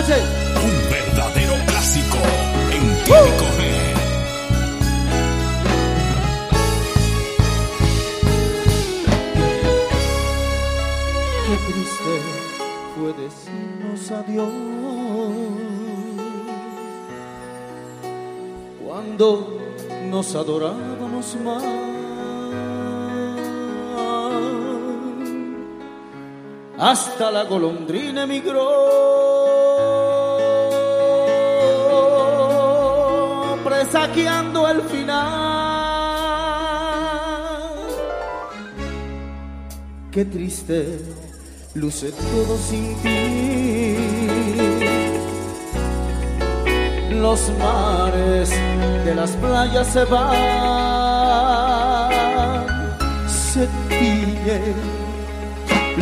noche. Un verdadero clásico en Típico G. Qué triste fue decirnos adiós cuando nos adorábamos más. Hasta la golondrina emigró, presagiando el final. Qué triste luce todo sin ti. Los mares de las playas se van, se tiñen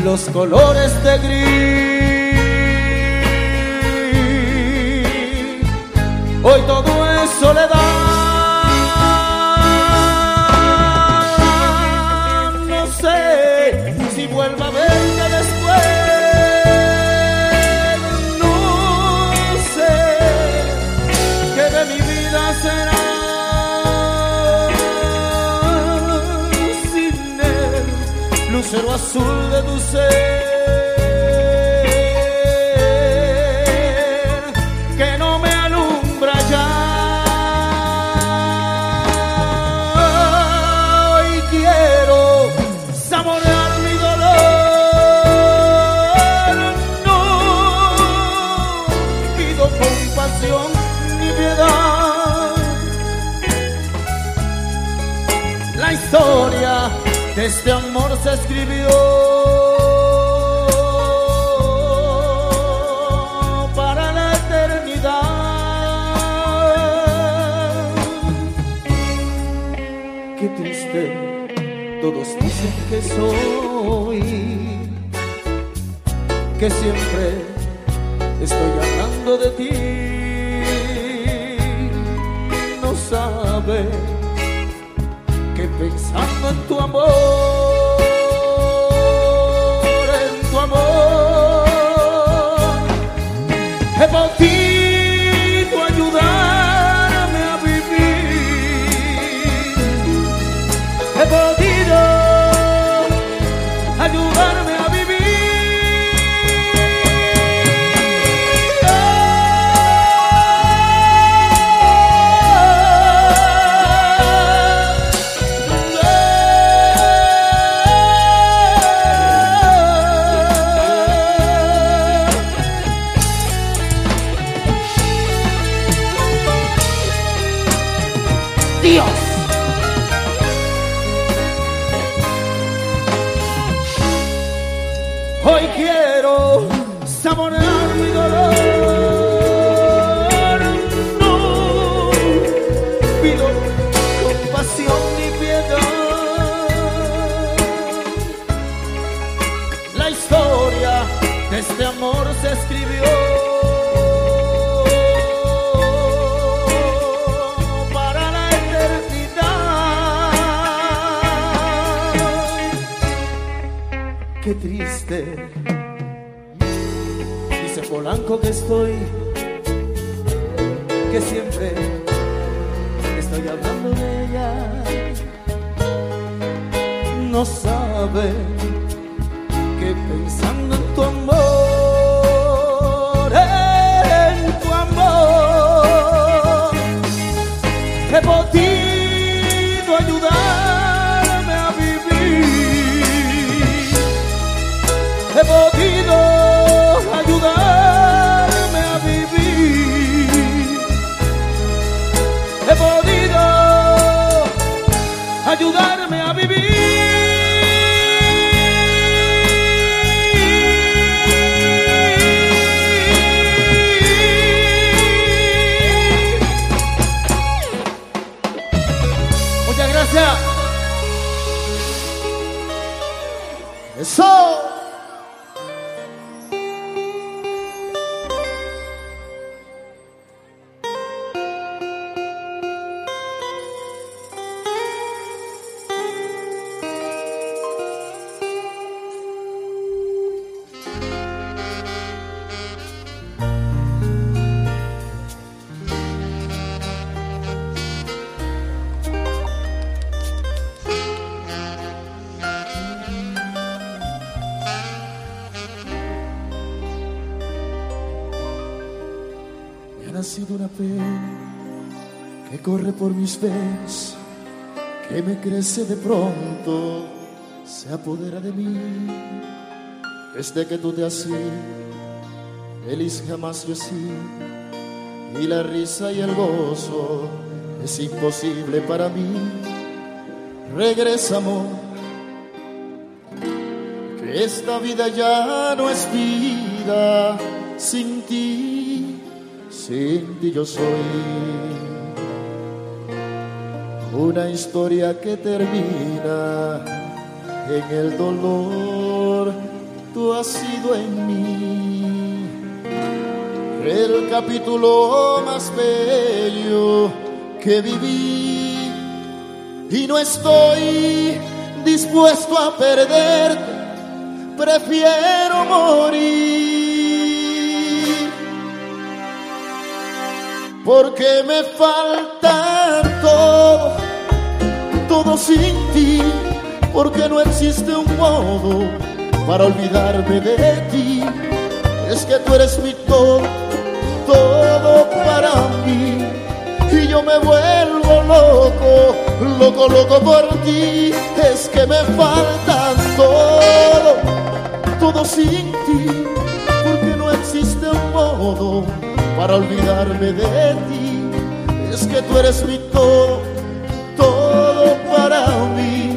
los colores de gris. Hoy todo es soledad. No sé si vuelva a verte después. No sé qué de mi vida será sin él lucero azul de tu ser escribió para la eternidad. Qué triste, todos dicen que soy, que siempre estoy hablando de ti. No sabe que pensando en tu amor, nacido una pena que corre por mis venas, que me crece de pronto, se apodera de mí. Desde que tú te has ido, feliz jamás yo sido, y la risa y el gozo es imposible para mí. Regresa, amor, que esta vida ya no es vida sin ti, sin ti yo soy una historia que termina en el dolor. Tú has sido en mí el capítulo más bello que viví y no estoy dispuesto a perderte, prefiero morir porque me falta todo todo sin ti, porque no existe un modo para olvidarme de ti. Es que tú eres mi todo, todo para mí. Y yo me vuelvo loco, loco, loco por ti. Es que me falta todo, todo sin ti, porque no existe un modo para olvidarme de ti. Es que tú eres mi todo, todo para mí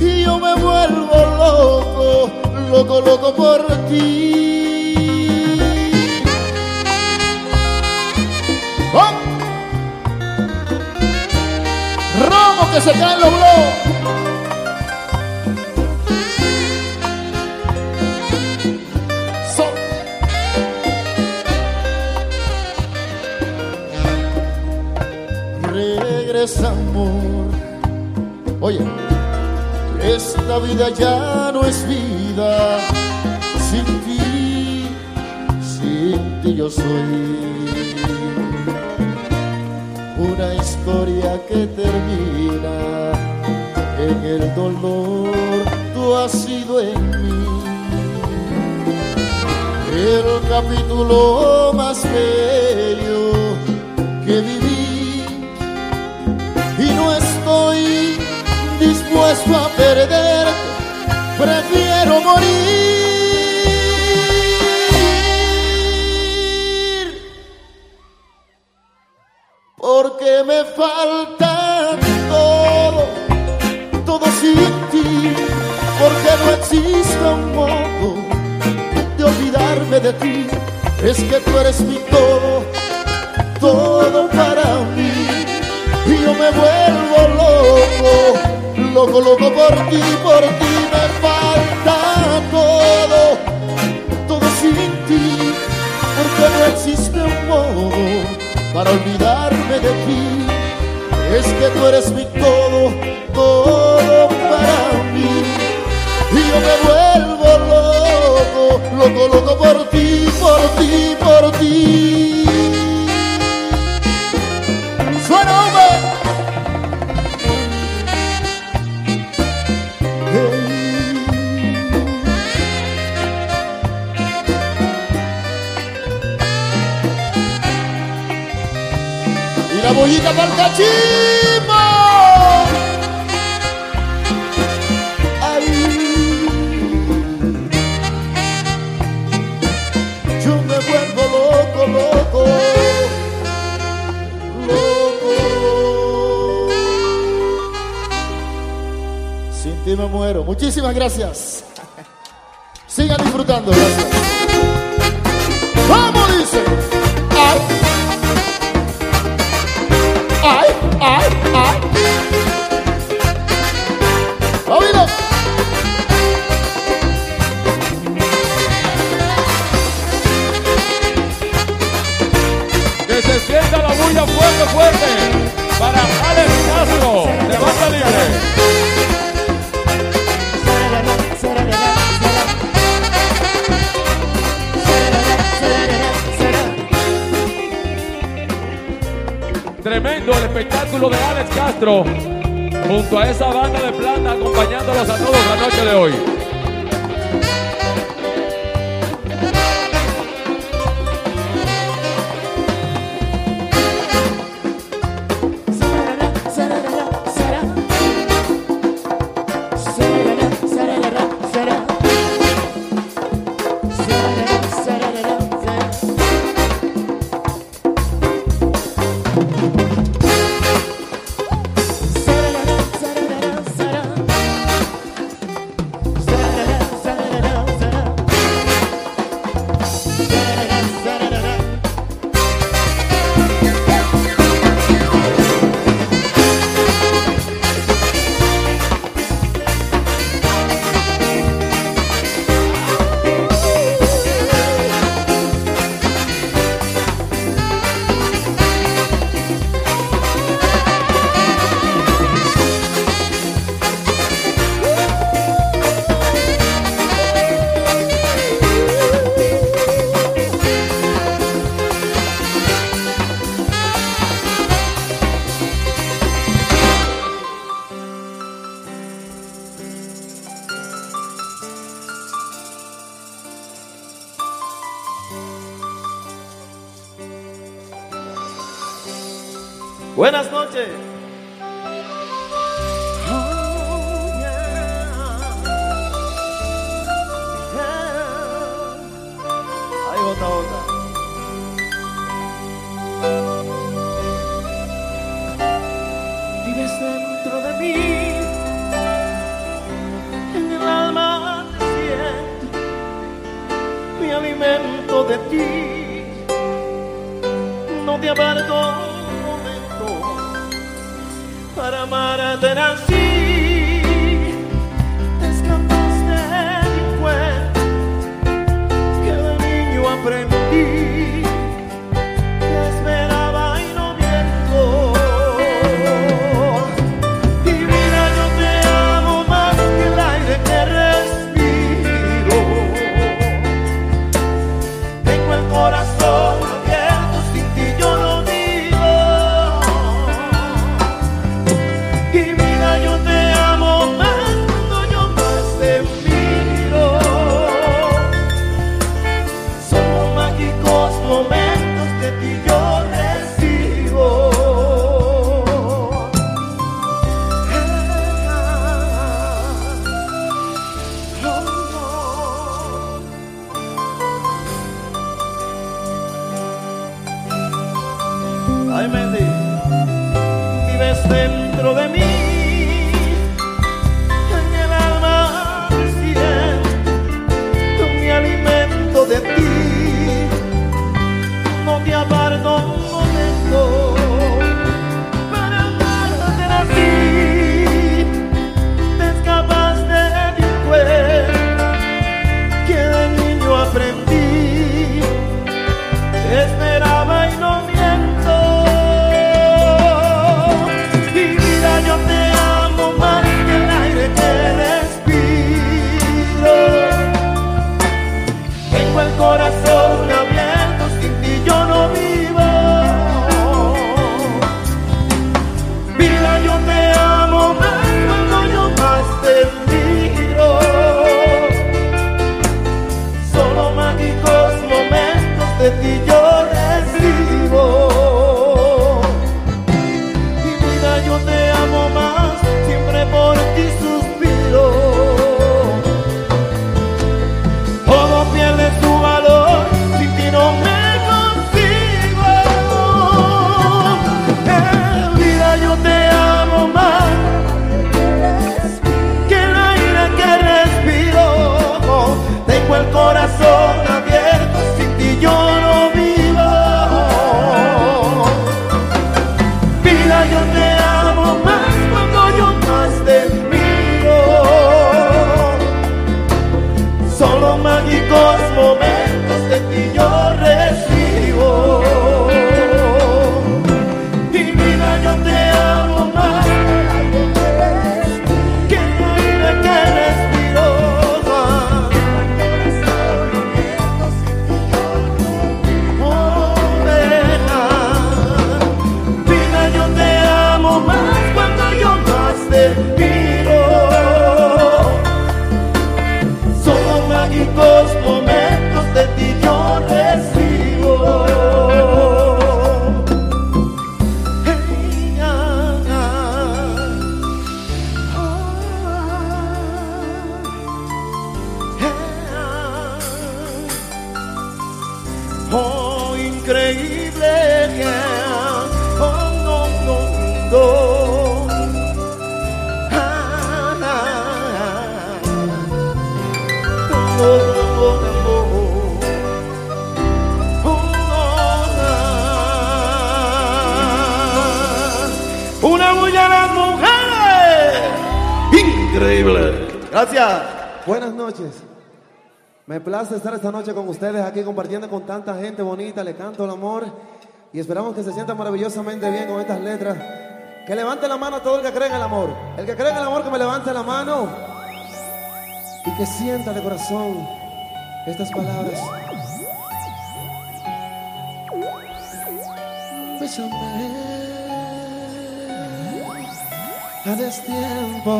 y yo me vuelvo loco, loco, loco por ti. ¡Oh! Romo que se caen los globos. Amor Oye, esta vida ya no es vida. Sin ti, sin ti yo soy. Una historia que termina en el dolor. Tú has sido en mí. El capítulo más bello que viví. Estoy dispuesto a perder, prefiero morir. Porque me falta todo, todo sin ti, porque no existe un modo de olvidarme de ti. Es que tú eres mi todo, todo para mí, y yo me vuelvo loco loco, loco por ti, por ti me falta todo, todo sin ti, porque no existe un modo para olvidarme de ti. Es que tú eres mi todo, todo para mí, y yo me vuelvo loco, loco, loco por ti, por ti, por ti. La bollita para el cachimbo. yo me vuelvo loco, loco, loco. Sin ti me muero. Muchísimas gracias. Sigan disfrutando, gracias. El espectáculo de Alex Castro junto a esa banda de plata acompañándolos a todos la noche de hoy. Me place estar esta noche con ustedes aquí compartiendo con tanta gente bonita. Le canto el amor y esperamos que se sienta maravillosamente bien con estas letras. Que levante la mano a todo el que cree en el amor. El que cree en el amor que me levante la mano y que sienta de corazón estas palabras. Bésame a destiempo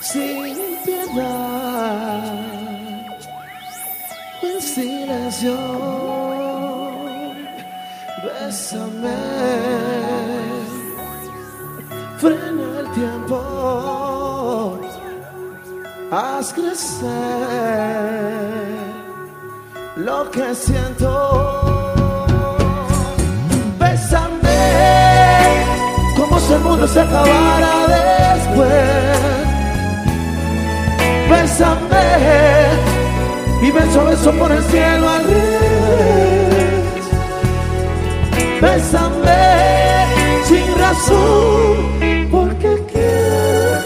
sin piedad en silencio. Bésame, frena el tiempo, haz crecer lo que siento. Bésame, como si el mundo se acabara después. Bésame y beso beso por el cielo al. Bésame sin razón, porque quiero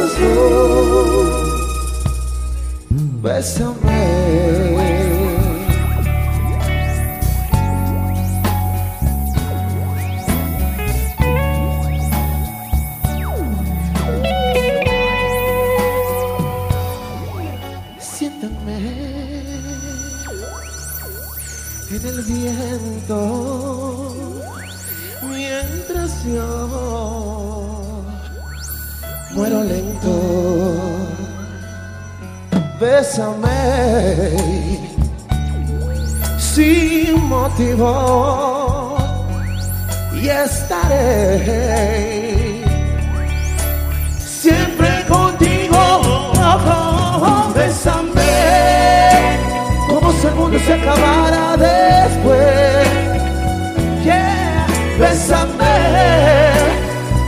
corazón. Bésame. Bésame sin motivo y estaré siempre contigo. Oh, bésame como si el mundo se acabara después. Yeah, bésame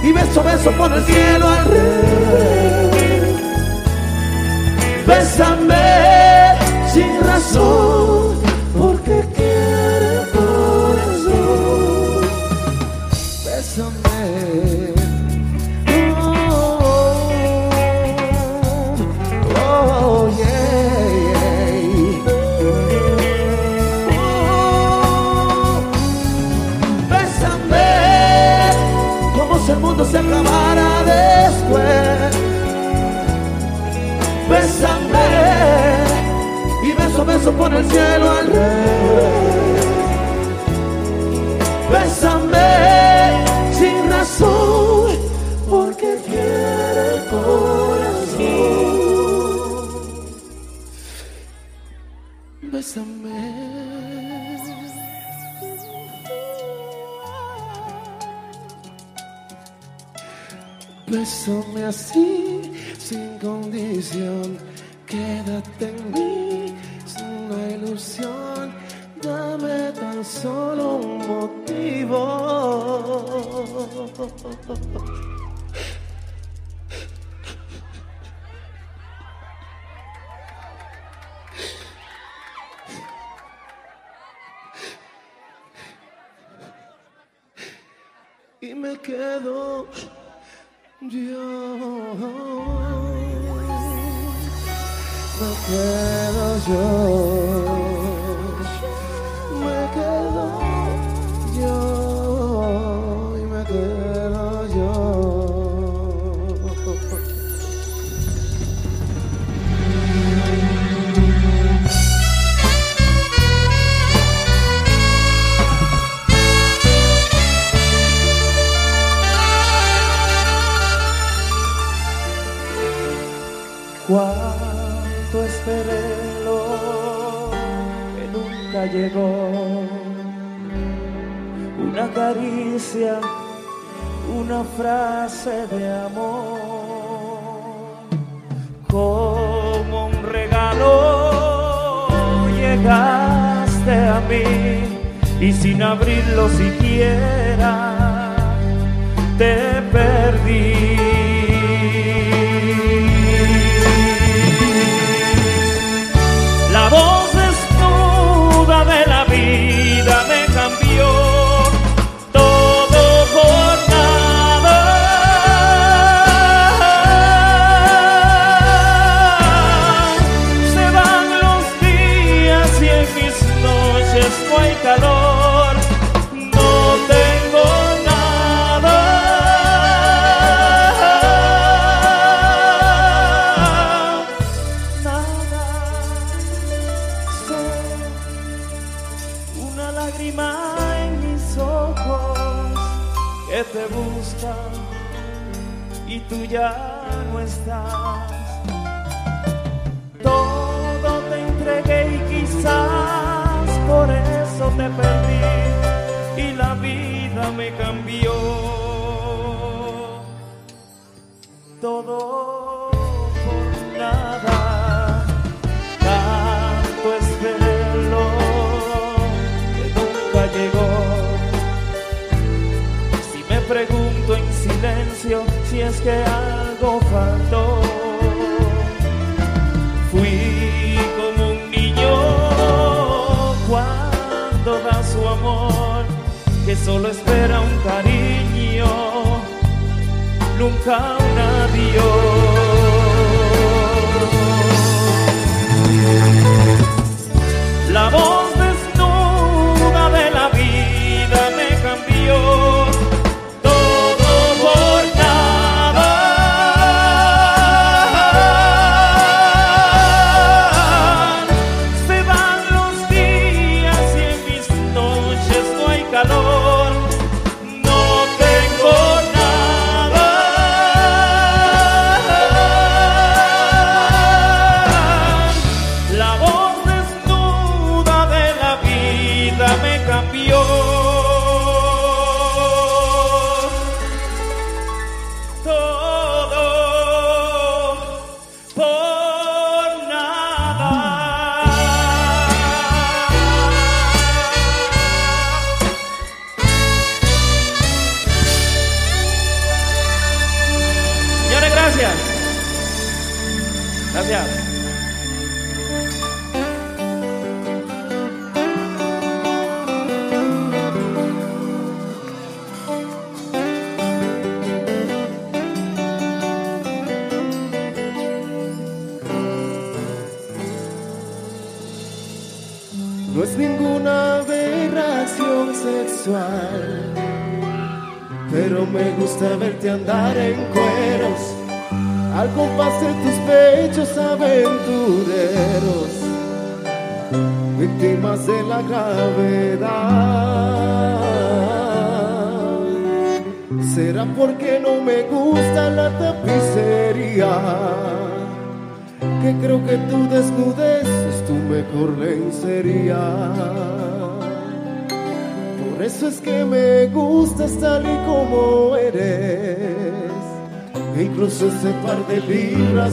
y beso, beso por el cielo al. Bésame sin razón, el cielo al revés. Bésame sin razón, porque quiere el corazón. Bésame. Bésame así, sin condición. Quédate en mí, oh, oh. oh.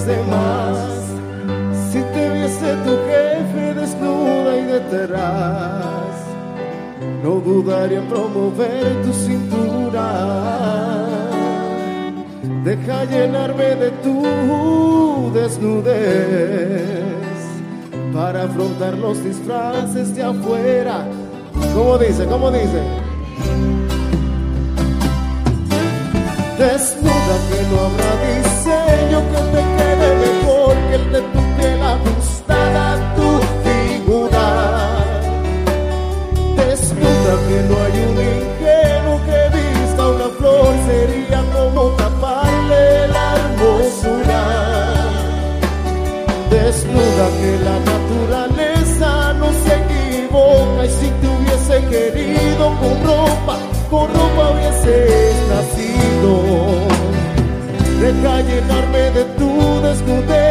Libras de más. Si te viese tu jefe desnuda y detrás, no dudaría en promover tu cintura. Deja llenarme de tu desnudez para afrontar los disfraces de afuera. ¿Cómo dice? ¿Cómo dice? Desnuda que no habrá diseño que te quede mejor que el de tu piel ajustada tu figura. Desnuda que no hay un ingenuo que vista una flor sería como taparle la hermosura. Desnuda que la naturaleza no se equivoca y si te hubiese querido con ropa, con ropa hubieses nacido. Deja llenarme de tu desnudez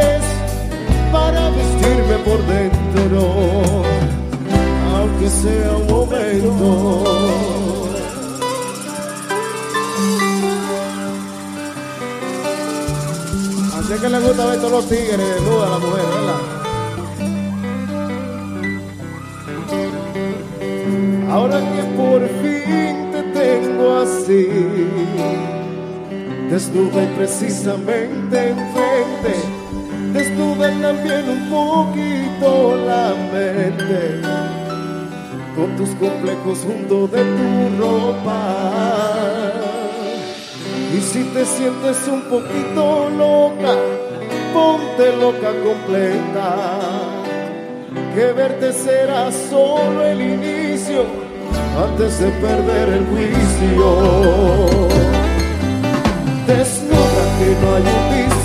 aunque sea un momento. Así que le gusta ver todos los tigres desnudas a la mujer, ¿verdad? Ahora que por fin te tengo así, desnuda y precisamente enfrente, desnuda también un poquito la mente con tus complejos junto de tu ropa. Y si te sientes un poquito loca, ponte loca completa. Que verte será solo el inicio antes de perder el juicio. Desnuda que no hay un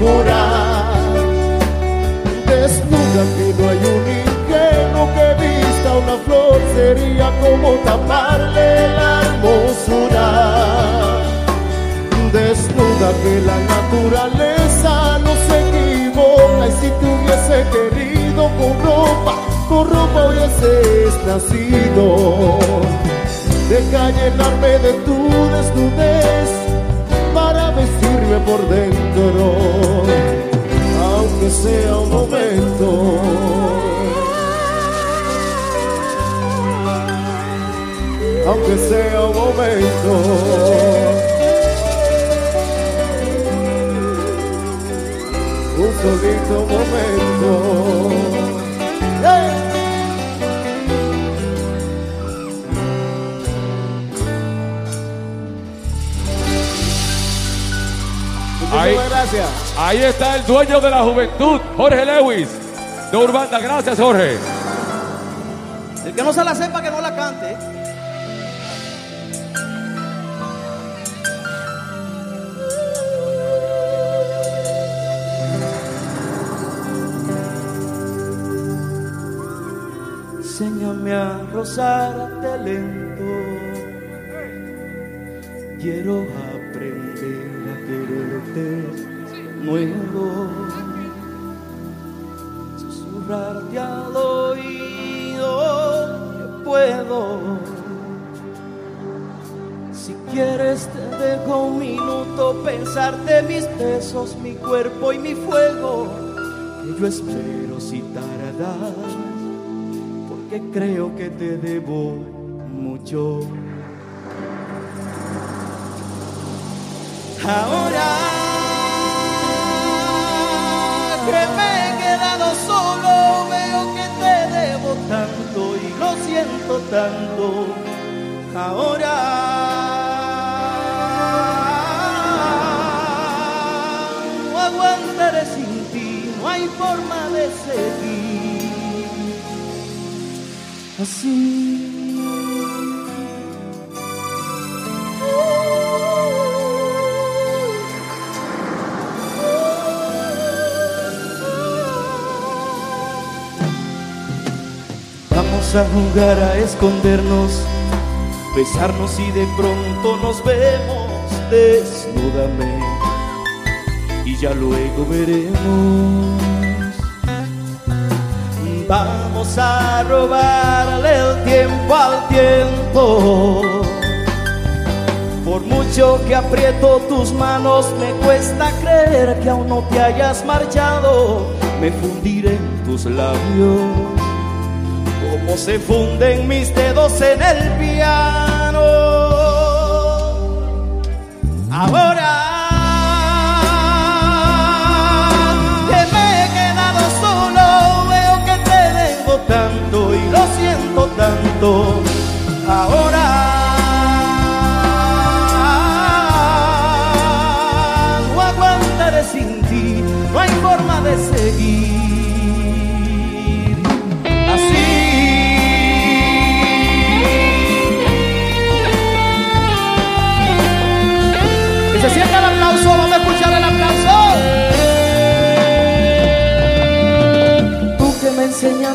figura. Desnuda que no hay un ingenuo que vista una flor sería como taparle la hermosura. Desnuda que la naturaleza no se equivoca y si te hubiese querido con ropa con ropa hubieses nacido. Deja llenarme de tu desnudez por dentro aunque sea un momento. Aunque sea un momento. Un solito momento. Ahí, Muchísimas gracias. ahí está el dueño de la juventud, Jorge Lewis, de Urbanda. Gracias, Jorge. El que no se la sepa, que no la cante. Enséñame a rozarte lento. Quiero nuevo. Susurrarte al oído que puedo. Si quieres te dejo un minuto pensarte mis besos, mi cuerpo y mi fuego. Que yo espero si tardas, porque creo que te debo mucho. Ahora que me he quedado solo, veo que te debo tanto y lo siento tanto. Ahora no aguantaré sin ti, no hay forma de seguir así. A jugar a escondernos, besarnos y de pronto nos vemos. Desnúdame y ya luego veremos. Vamos a robarle el tiempo al tiempo. Por mucho que aprieto tus manos, me cuesta creer que aún no te hayas marchado. Me fundiré en tus labios como se funden mis dedos en el piano. Ahora que me he quedado solo, veo que te debo tanto y lo siento tanto. Ahora sin ti, no hay forma de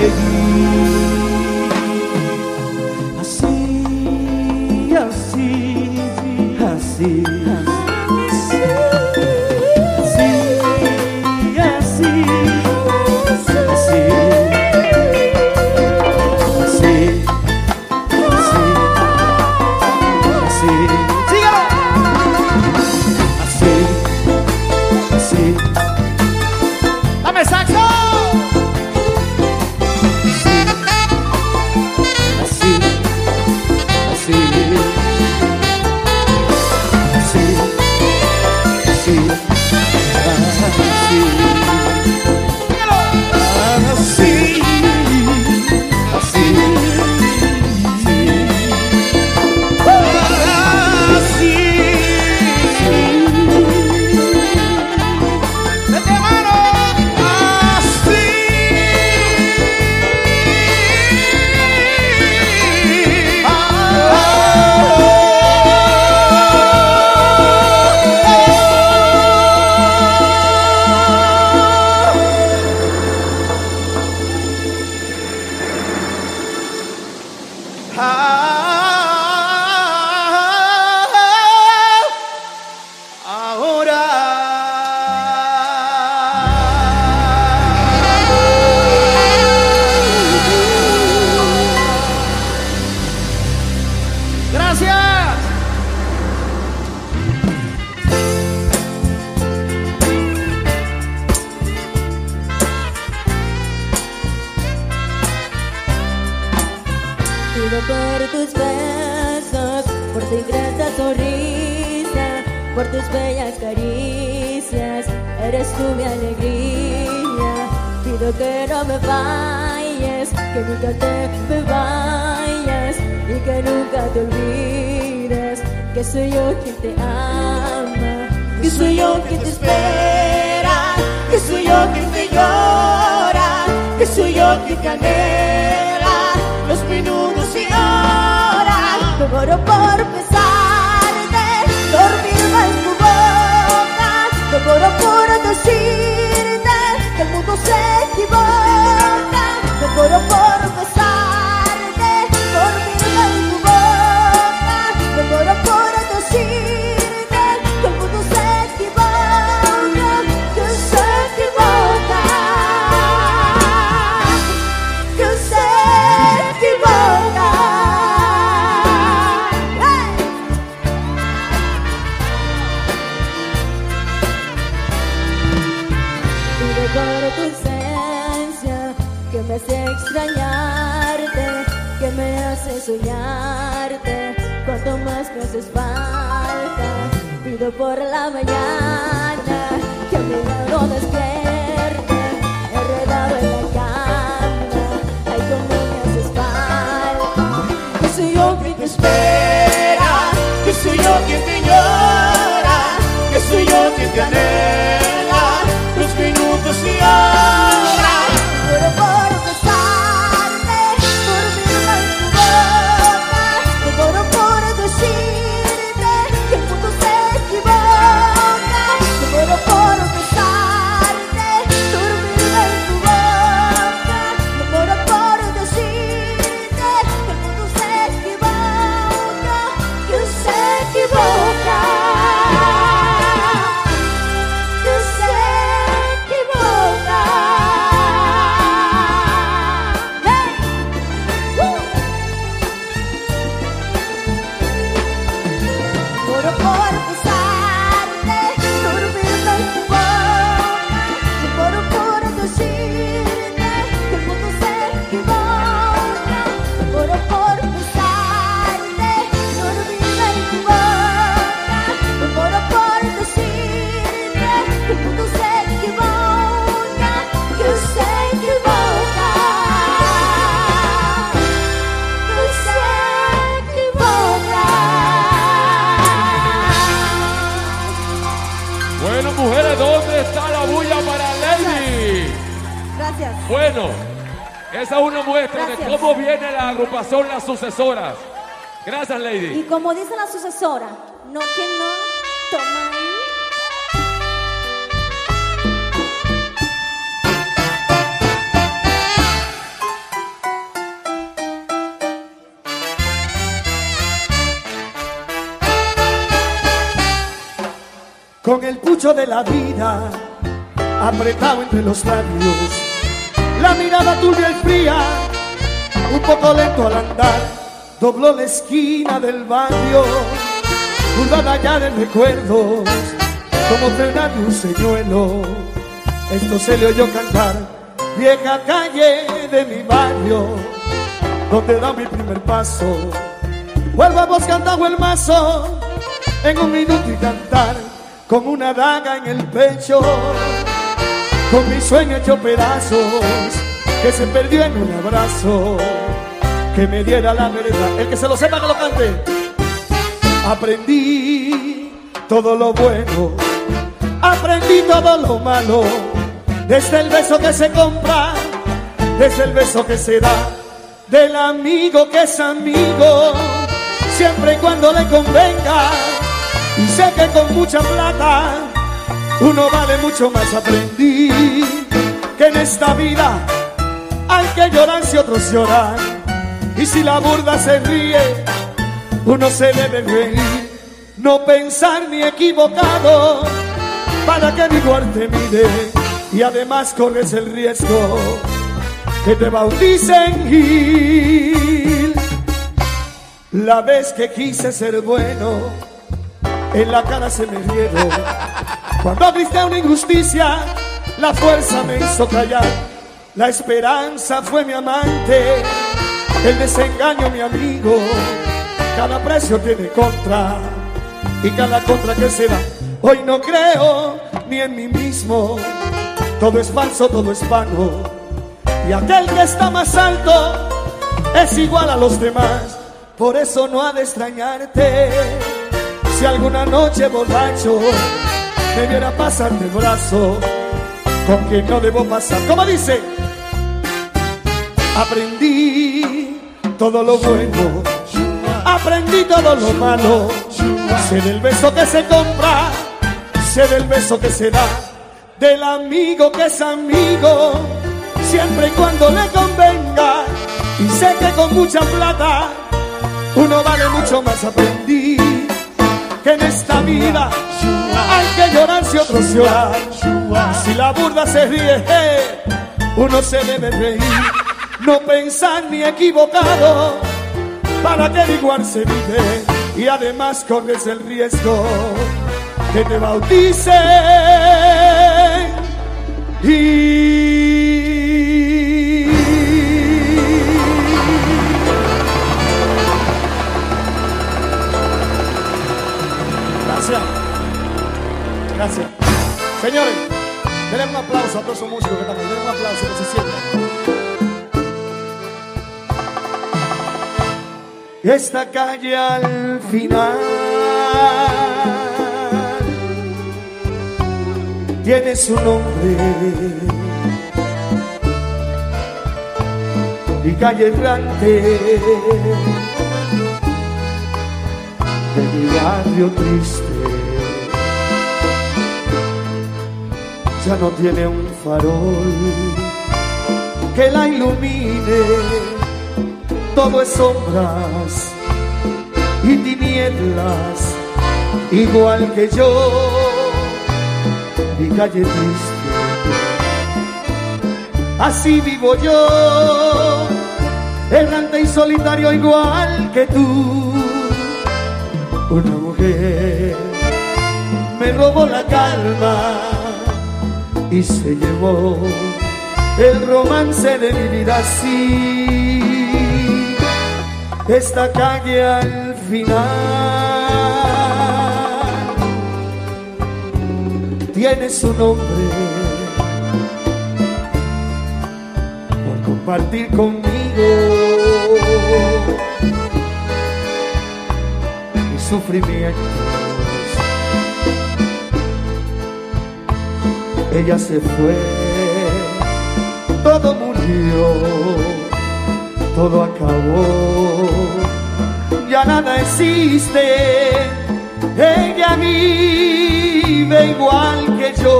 you. Sucesoras. Gracias, Y Lady. como dice la sucesora, no que no toma ahí. con el pucho de la vida apretado entre los labios, la mirada turbia y fría, un poco lento al andar, dobló la esquina del barrio, curvada ya de recuerdos, como frenar un señuelo. Esto se le oyó cantar, vieja calle de mi barrio, donde da mi primer paso. Vuelvamos cantando el mazo en un minuto y cantar con una daga en el pecho, con mi sueño hecho pedazos, que se perdió en un abrazo, que me diera la verdad. El que se lo sepa que lo cante. Aprendí todo lo bueno, aprendí todo lo malo, desde el beso que se compra, desde el beso que se da, del amigo que es amigo, siempre y cuando le convenga. Y sé que con mucha plata uno vale mucho más. Aprendí que en esta vida hay que llorar si otros lloran. Y si la burda se ríe, uno se debe reír. No pensar ni equivocado para que mi muerte mire. Y además corres el riesgo que te bauticen Gil. La vez que quise ser bueno en la cara se me rieron. Cuando grité una injusticia, la fuerza me hizo callar. La esperanza fue mi amante El desengaño, mi amigo, cada precio tiene contra. Y cada contra que se da, hoy no creo ni en mí mismo. Todo es falso, todo es vano. Y aquel que está más alto es igual a los demás. Por eso no ha de extrañarte. Si alguna noche borracho me viera pasar de brazo, con quien no debo pasar. Como dice, aprendí todo lo bueno, aprendí todo lo malo. Sé del beso que se compra, sé del beso que se da, del amigo que es amigo, siempre y cuando le convenga. Y sé que con mucha plata uno vale mucho más. Aprendí que en esta vida hay que llorar si otros lloran. Si la burda se ríe, uno se debe reír. No pensar ni equivocado, para que igual se vive. Y además corres el riesgo que te bauticen. Y Gracias. Gracias. Señores, denle un aplauso a todos esos músicos que están. Denle un aplauso que se sientan. Esta calle al final tiene su nombre. Y calle errante de mi barrio triste ya no tiene un farol que la ilumine, todo es sombras y tinieblas, igual que yo, mi calle triste. Así vivo yo, errante y solitario igual que tú una mujer me robó la calma y se llevó el romance de mi vida así. Esta calle al final tiene su nombre por compartir conmigo mis sufrimientos. Ella se fue, todo murió, todo acabó, ya nada existe. Ella vive igual que yo.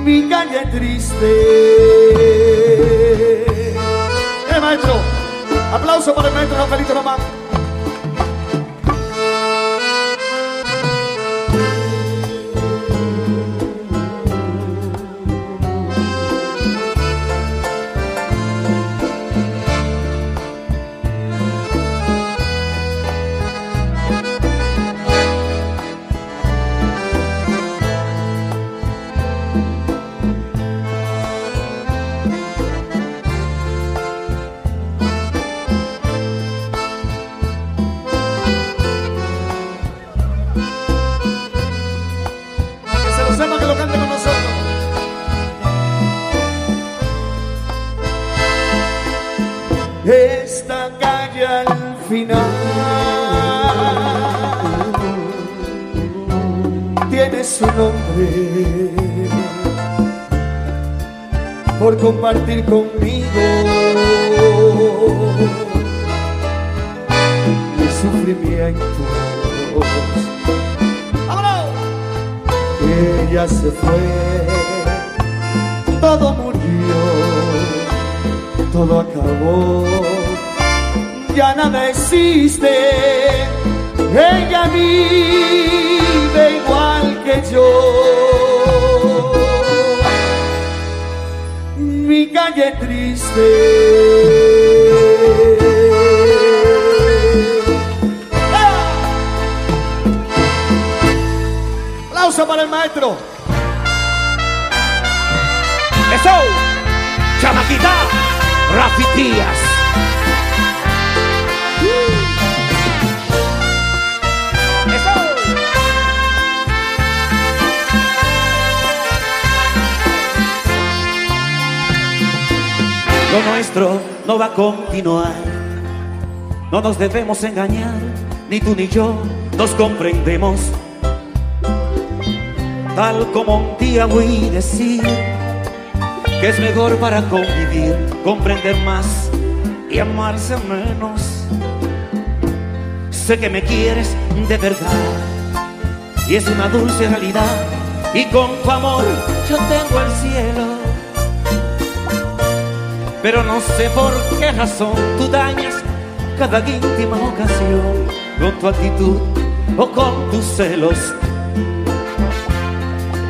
Mi calle triste. Eh, maestro, aplauso para el maestro Rafaelito Román. Compartir conmigo ¡Ah! Aplauso para el maestro. Eso. Chamaquita, Rafi Lo nuestro no va a continuar. No nos debemos engañar, ni tú ni yo nos comprendemos. Tal como un día voy a decir que es mejor para convivir, comprender más y amarse menos. Sé que me quieres de verdad y es una dulce realidad y con tu amor yo tengo el cielo. Pero no sé por qué razón tú dañas cada íntima ocasión con tu actitud o con tus celos.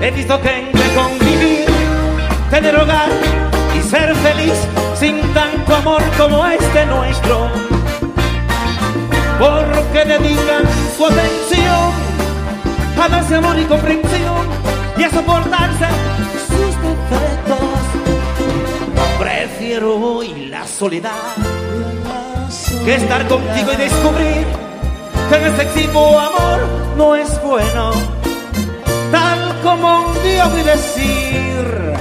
He visto que entre convivir, tener hogar y ser feliz sin tanto amor como este nuestro. Porque dedican su atención a darse amor y comprensión y a soportarse Prefiero hoy la soledad que estar contigo y descubrir que este exiguo amor no es bueno. Tal como un día a decir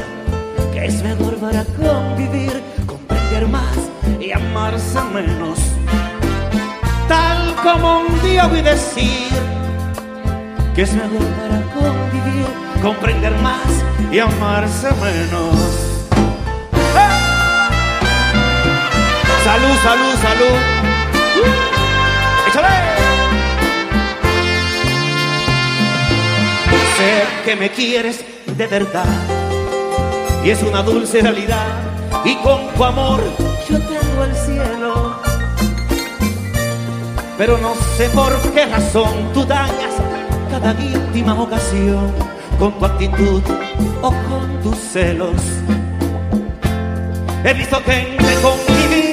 que es mejor para convivir, comprender más y amarse menos. Tal como un día a decir que es mejor para convivir, comprender más y amarse menos. Salud, salud, salud. ¡Échale! Sé que me quieres de verdad y es una dulce realidad y con tu amor yo tengo el cielo. Pero no sé por qué razón tú dañas cada íntima ocasión con tu actitud o con tus celos. He visto gente convivir,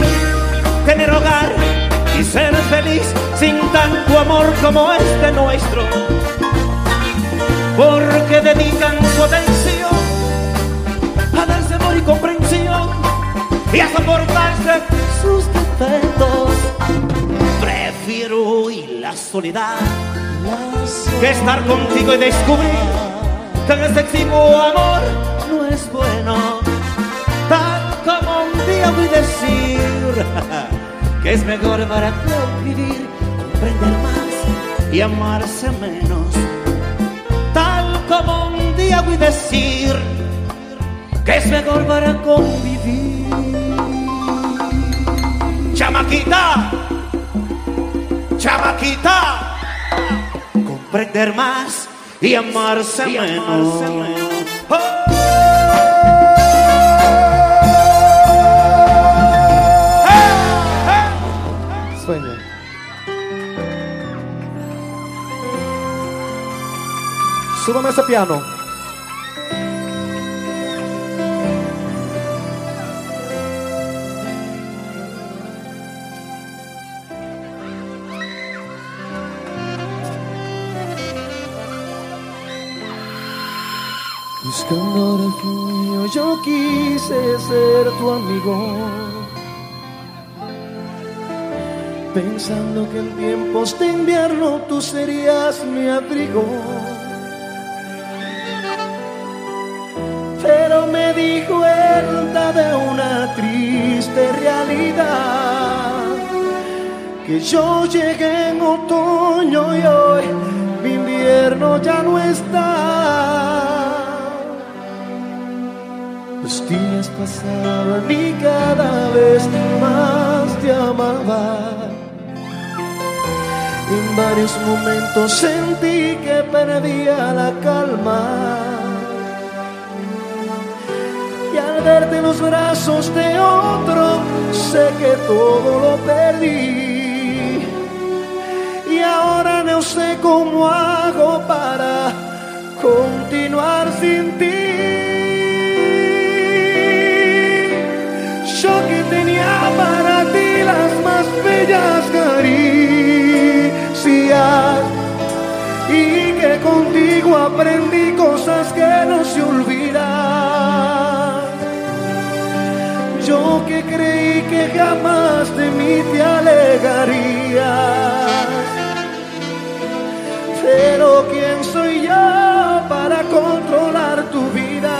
tener hogar y ser feliz sin tanto amor como este nuestro. Porque dedican su atención a darse amor y comprensión y a soportarse sus defectos. Prefiero hoy la soledad que estar contigo y descubrir que este exiguo amor no es bueno. Tal como un día voy a decir que es mejor para convivir, comprender más y amarse menos. Tal como un día voy a decir que es mejor para convivir. Chamaquita, chamaquita, comprender más y amarse menos. Oh. Súbame ese piano. Buscando refugio, yo quise ser tu amigo. Pensando que en tiempos de invierno tú serías mi abrigo. Di cuenta de una triste realidad. Que yo llegué en otoño y hoy mi invierno ya no está. Los días pasaban y cada vez más te amaba. En varios momentos sentí que perdía la calma. Verte en los brazos de otro, sé que todo lo perdí. Y ahora no sé cómo hago para continuar sin ti. Yo que tenía para ti las más bellas caricias y que contigo aprendí cosas que no se que jamás de mí te alejarías. Pero ¿quién soy yo para controlar tu vida?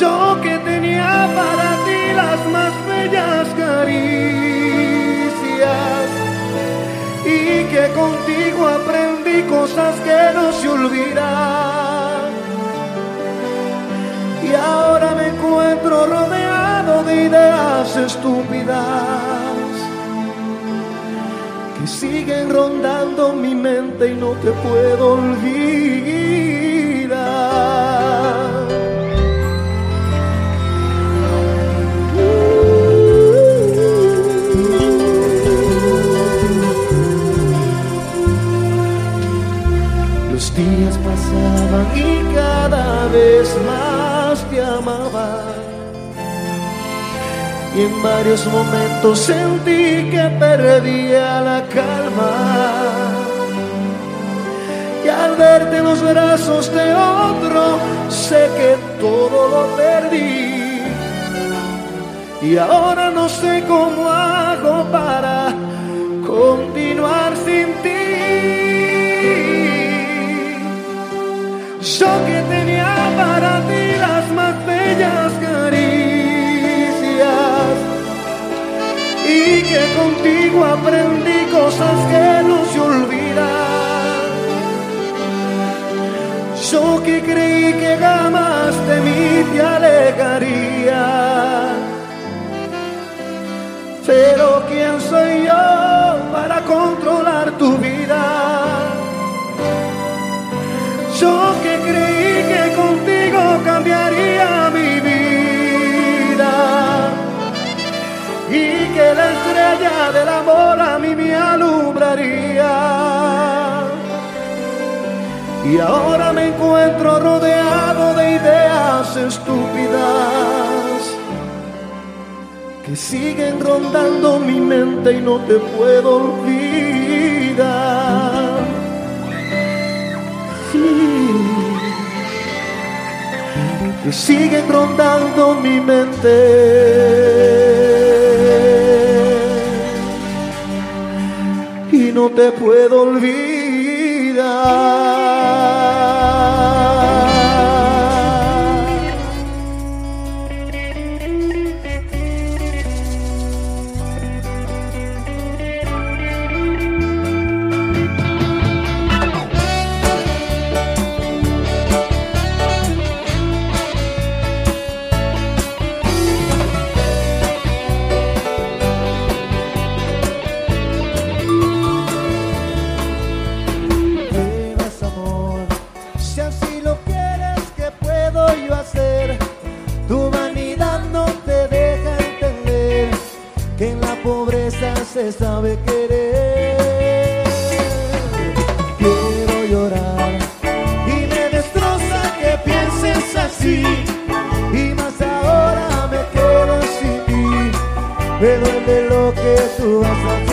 Yo que tenía para ti las más bellas caricias y que contigo aprendí cosas que no se olvidan. Y ahora me encuentro rodeado de ideas estúpidas que siguen rondando mi mente y no te puedo olvidar. Los días pasaban y cada vez más te amaba. Y en varios momentos sentí que perdía la calma. Y al verte en los brazos de otro, sé que todo lo perdí. Y ahora no sé cómo hago para continuar sin ti. Yo que tenía para ti las más bellas y que contigo aprendí cosas que no se olvidan. Yo que creí que jamás de mí te alejaría. Pero ¿quién soy yo para controlar tu vida? Del amor a mí me alumbraría. Y ahora me encuentro rodeado de ideas estúpidas que siguen rondando mi mente y no te puedo olvidar. que siguen rondando mi mente no te puedo olvidar. Se sabe querer. Quiero llorar y me destroza que pienses así. Y más ahora me quedo sin ti, me duele lo que tú vas a sufrir.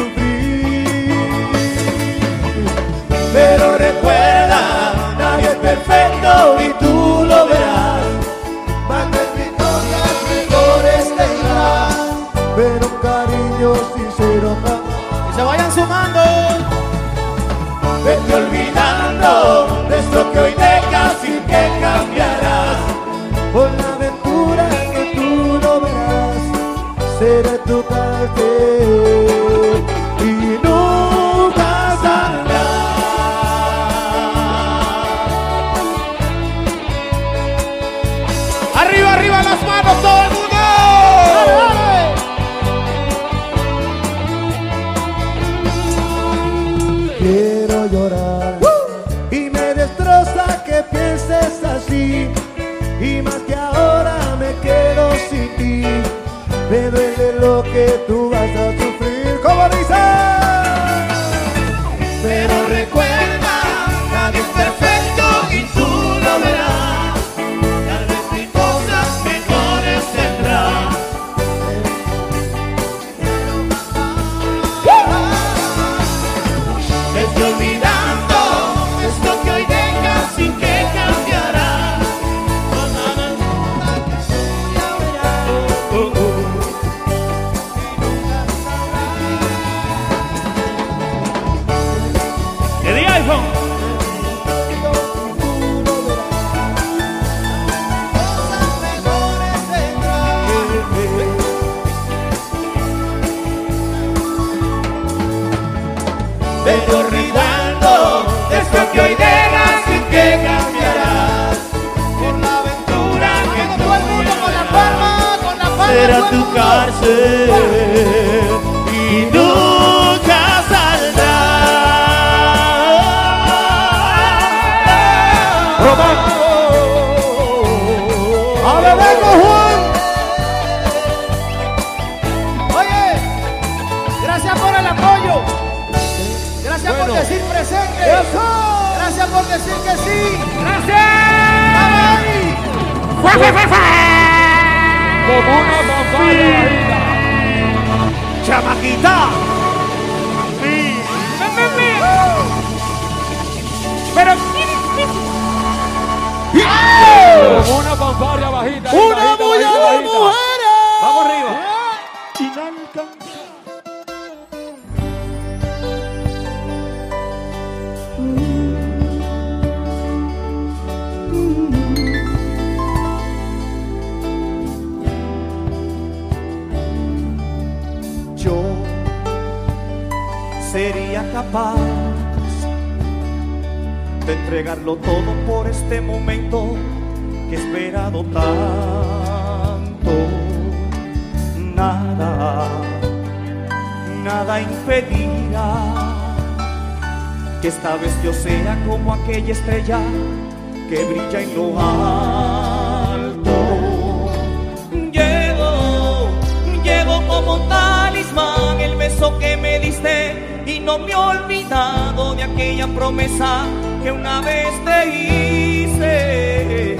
no me he olvidado de aquella promesa que una vez te hice.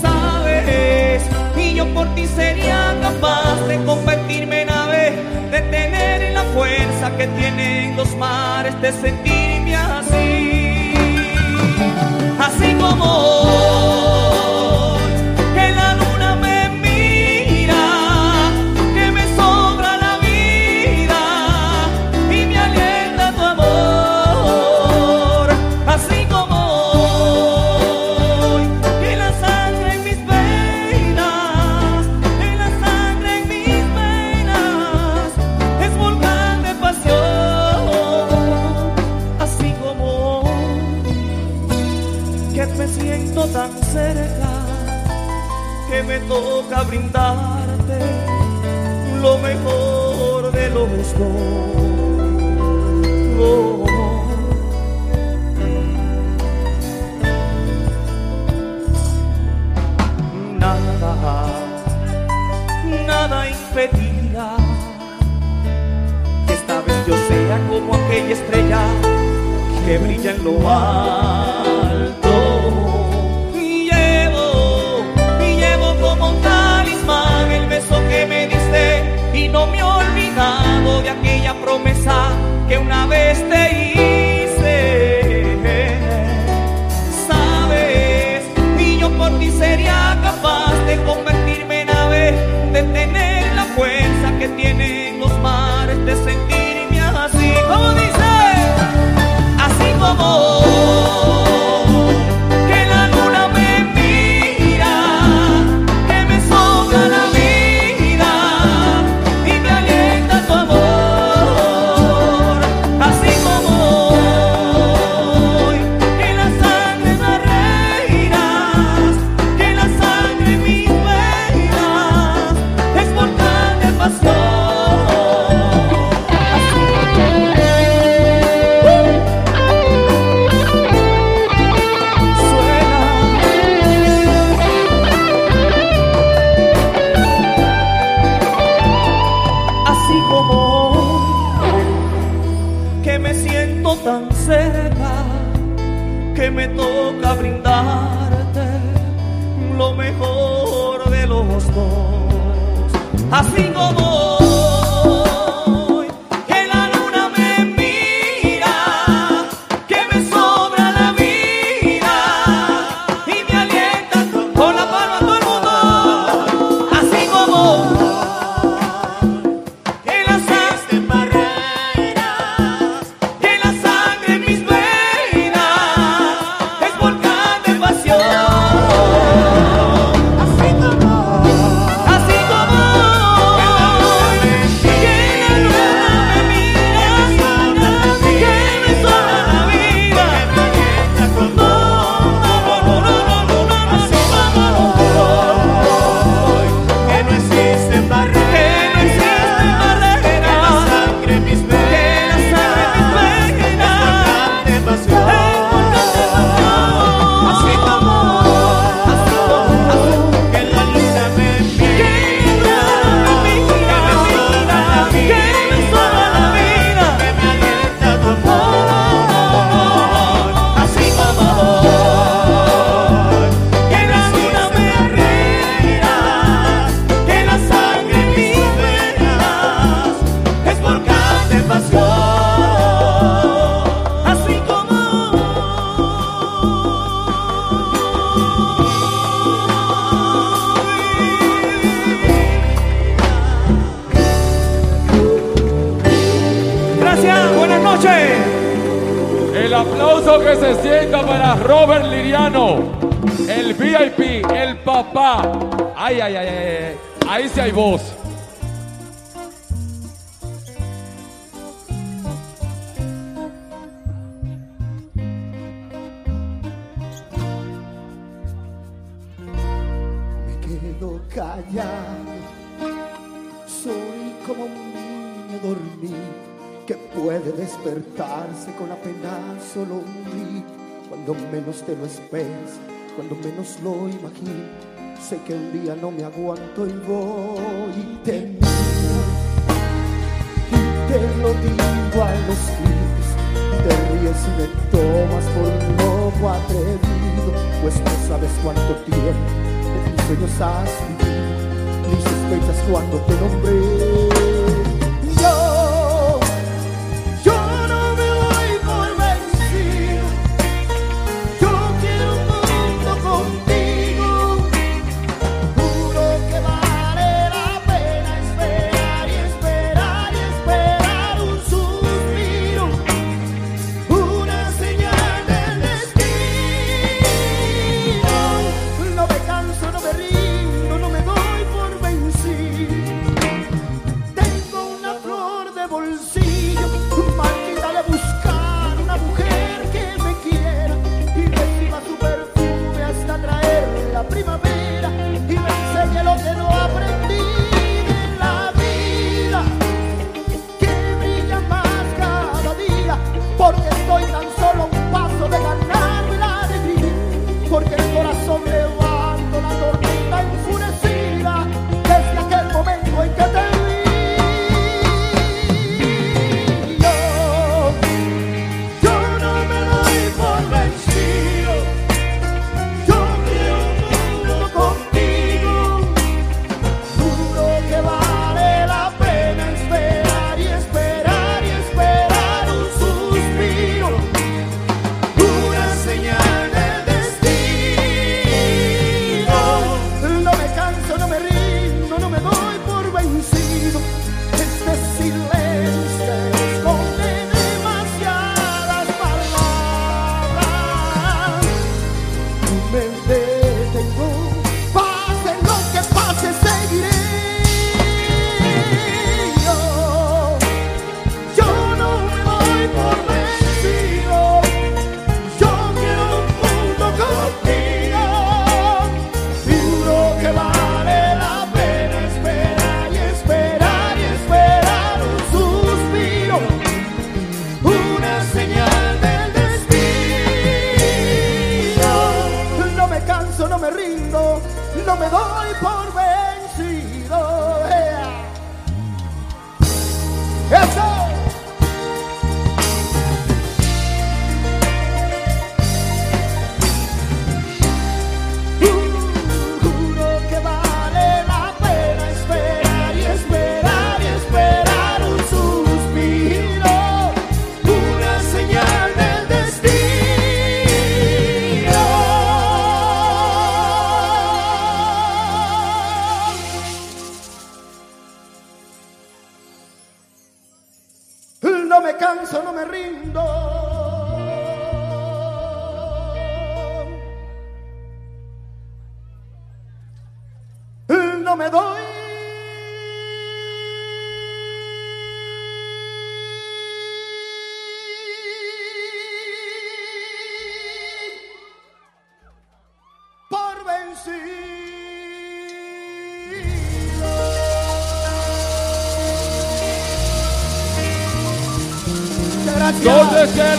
Sabes, y yo por ti sería capaz de convertirme en ave, de tener la fuerza que tienen los mares, de sentirme así, así como hoy. Nada, nada impedirá que esta vez yo sea como aquella estrella que brilla en lo alto. que una vez te. tan cerca que me toca brindarte lo mejor de los dos. Así como menos lo imagino. Sé que un día no me aguanto y voy y te miro. Y te lo digo a los gritos. Te ríes y me tomas por loco atrevido. Pues no sabes cuánto tiempo de tus sueños has vivido. Ni sospechas cuando te nombré.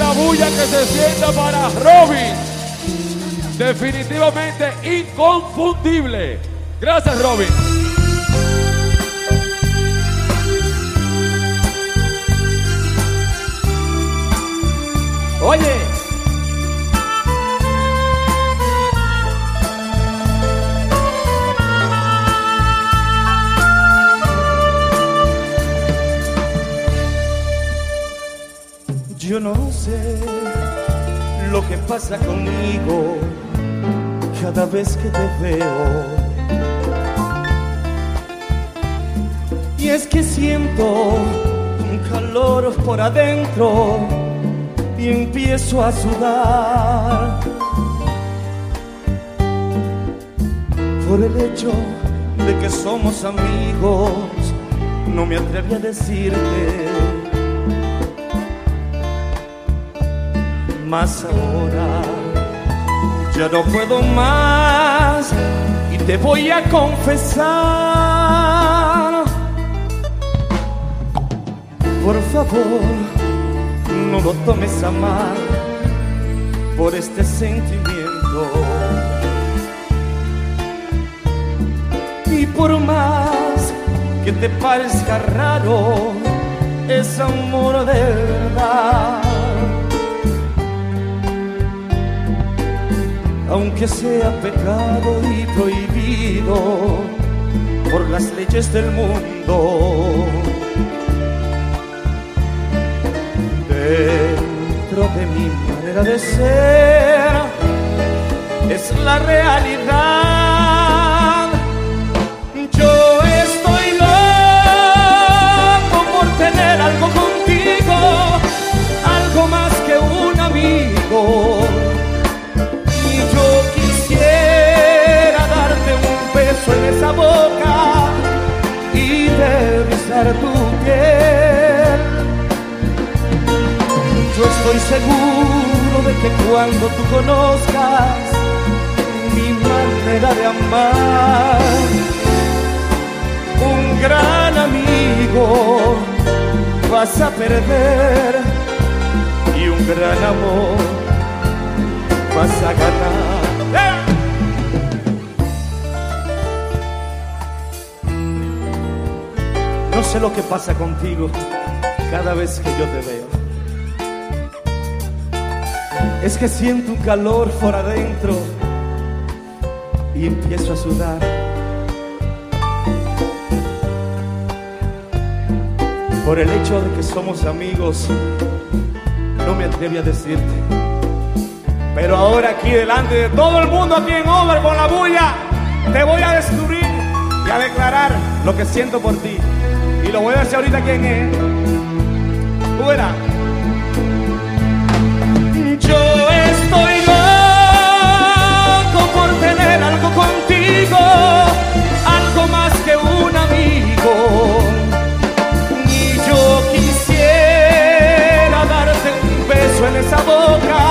la bulla que se sienta para Robin. Definitivamente inconfundible. Gracias, Robin. Oye. Yo no lo que pasa conmigo cada vez que te veo. Y es que siento un calor por adentro y empiezo a sudar. Por el hecho de que somos amigos, no me atreví a decirte más ahora ya no puedo más y te voy a confesar. Por favor, no lo tomes a mal por este sentimiento. Y por más que te parezca raro, es amor de verdad. Aunque sea pecado y prohibido por las leyes del mundo. Dentro de mi manera de ser es la realidad. Esa boca y revisar tu piel. Yo estoy seguro de que cuando tú conozcas mi manera de amar, un gran amigo vas a perder y un gran amor vas a ganar. Sé lo que pasa contigo cada vez que yo te veo. Es que siento un calor por adentro y empiezo a sudar. Por el hecho de que somos amigos, no me atreví a decirte. Pero ahora aquí delante de todo el mundo aquí en Over con la bulla, te voy a descubrir y a declarar lo que siento por ti. Lo voy a decir ahorita quién es. Verás. Yo estoy loco por tener algo contigo, algo más que un amigo. Y yo quisiera darte un beso en esa boca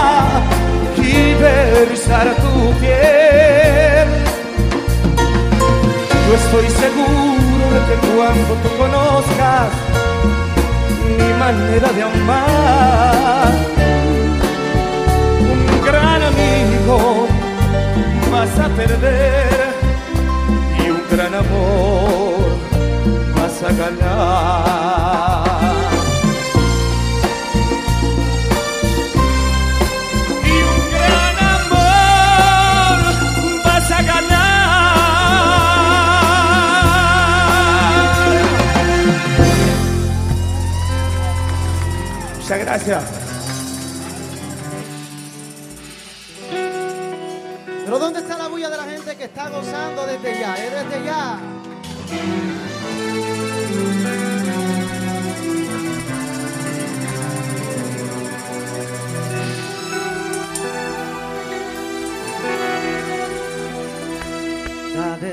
y besar tu piel. Estoy seguro de que cuando tú conozcas mi manera de amar, un gran amigo vas a perder y un gran amor vas a ganar. Pero ¿dónde está la bulla de la gente que está gozando desde ya? Es desde ya.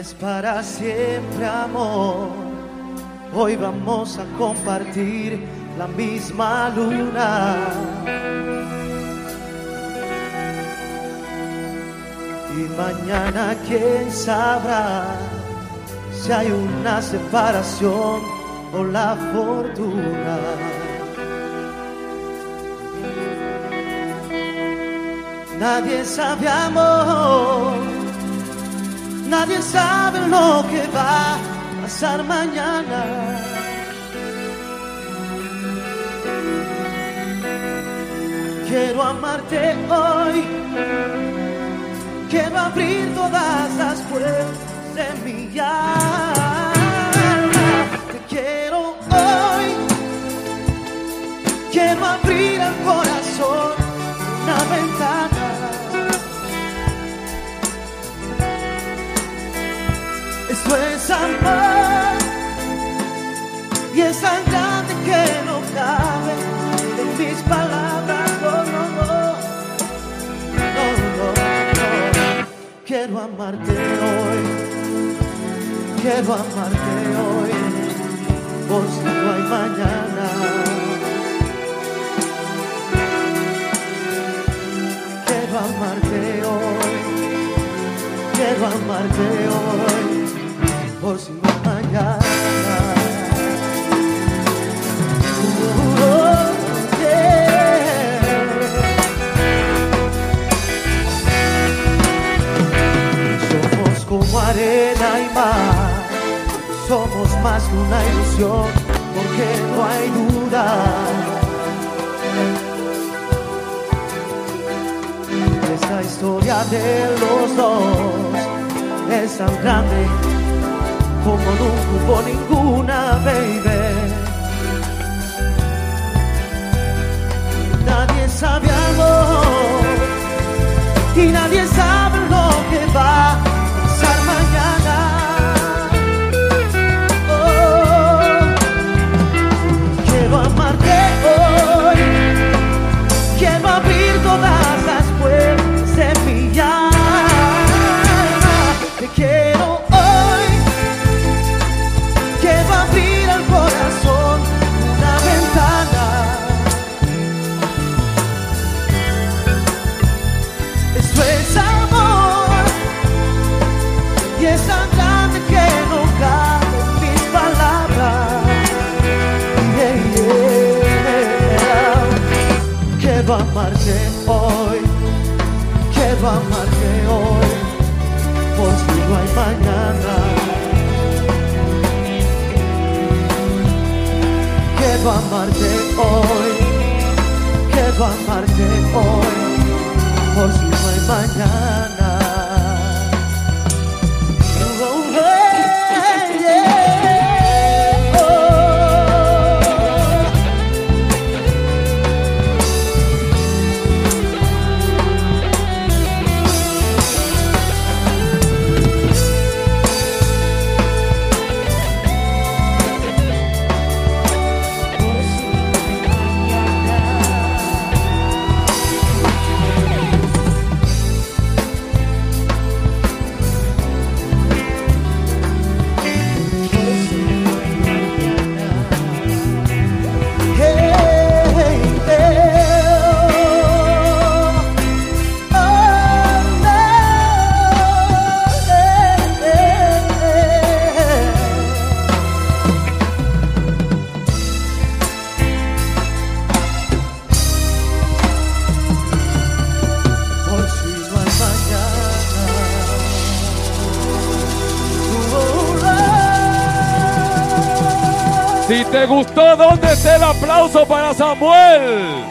Es para siempre, amor. Hoy vamos a compartir la misma luna. Y mañana quién sabrá si hay una separación o la fortuna. Nadie sabe amor, nadie sabe lo que va a pasar mañana. Quiero amarte hoy, quiero abrir todas las puertas de mi alma. Te quiero hoy, quiero abrir al corazón una ventana. Esto es amor y es tan amarte hoy, quiero amarte hoy, por si no hay mañana. Quiero amarte hoy, quiero amarte hoy, por si no hay mañana. Arena y mar, somos más que una ilusión, porque no hay duda. Esta historia de los dos es tan grande como nunca hubo ninguna, baby. Nadie sabe algo y nadie sabe lo que va hoy, quiero amarte hoy por si no hay mañana. Si te gustó, ¿dónde está el aplauso para Samuel?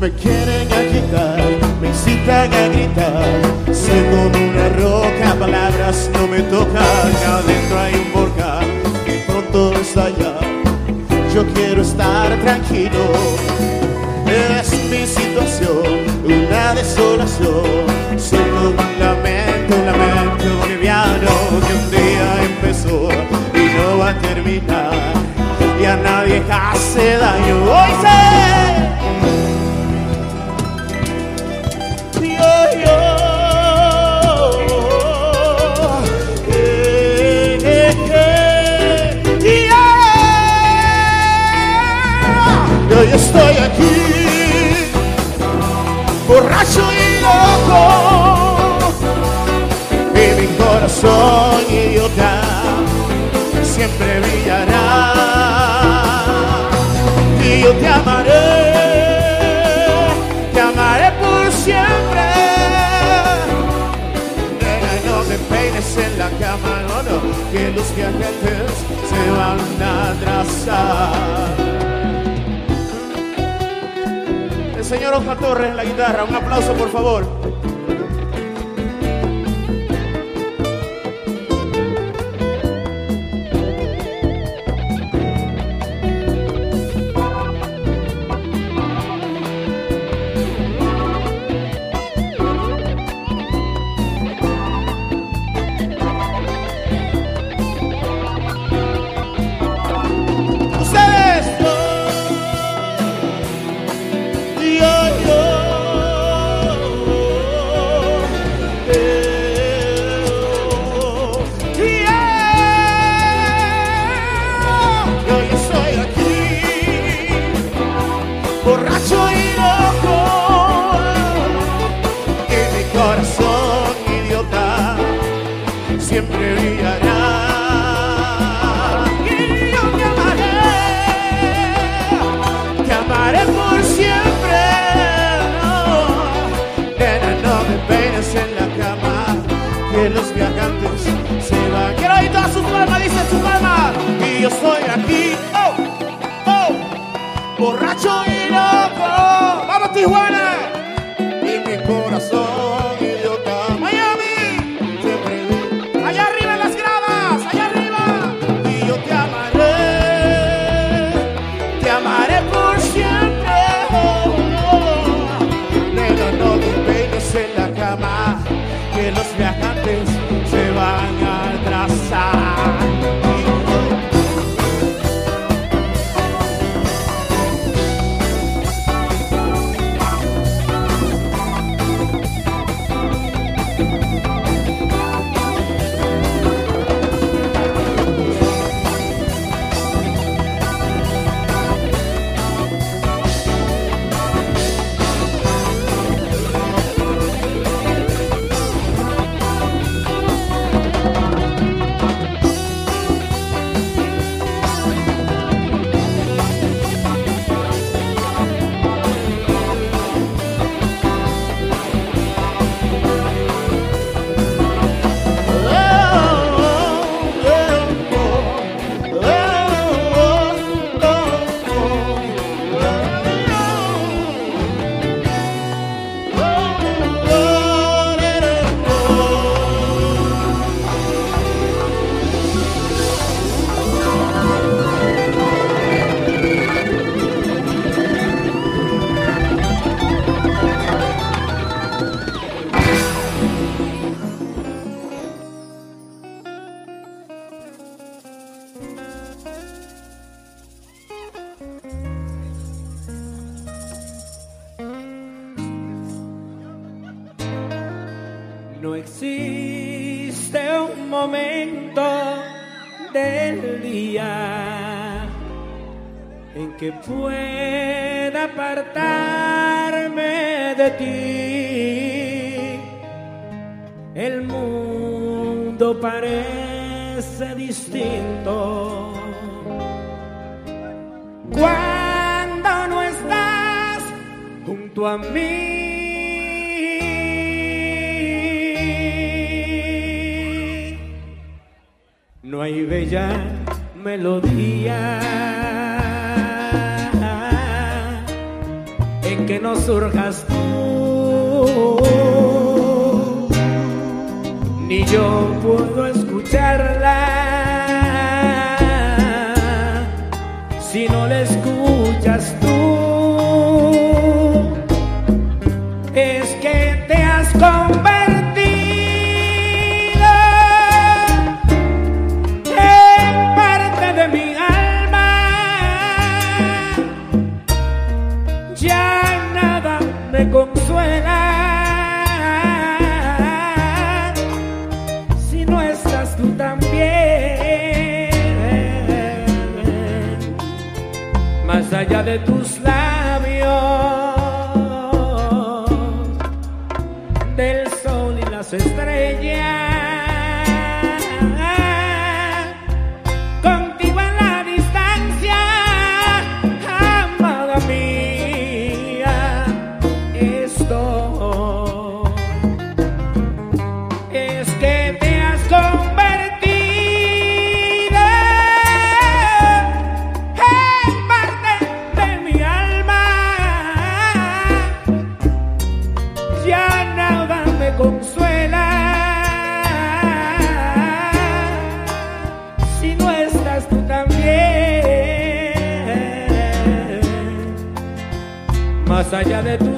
Me quieren agitar, me incitan a gritar. Soy como una roca, palabras no me tocan. Adentro hay un volcán que pronto estallar. Yo quiero estar tranquilo. Es mi situación, una desolación. Soy un lamento, un lamento boliviano que un día empezó y no va a terminar. Y a nadie hace daño. Hoy. Borracho y loco, y mi corazón idiota siempre brillará, y yo te amaré, te amaré por siempre. Nena, no me peines en la cama, no, no, que los viajantes se van a atrasar. Señor Oscar Torres en la guitarra, un aplauso por favor. borracho y loco. ¡Vamos, Tijuana! que pueda apartarme de ti. El mundo parece distinto. Cuando no estás junto a mí. No hay bella melodía. que no surjas tú. Ni yo puedo escucharla si no la escuchas. playa de tu allá de tu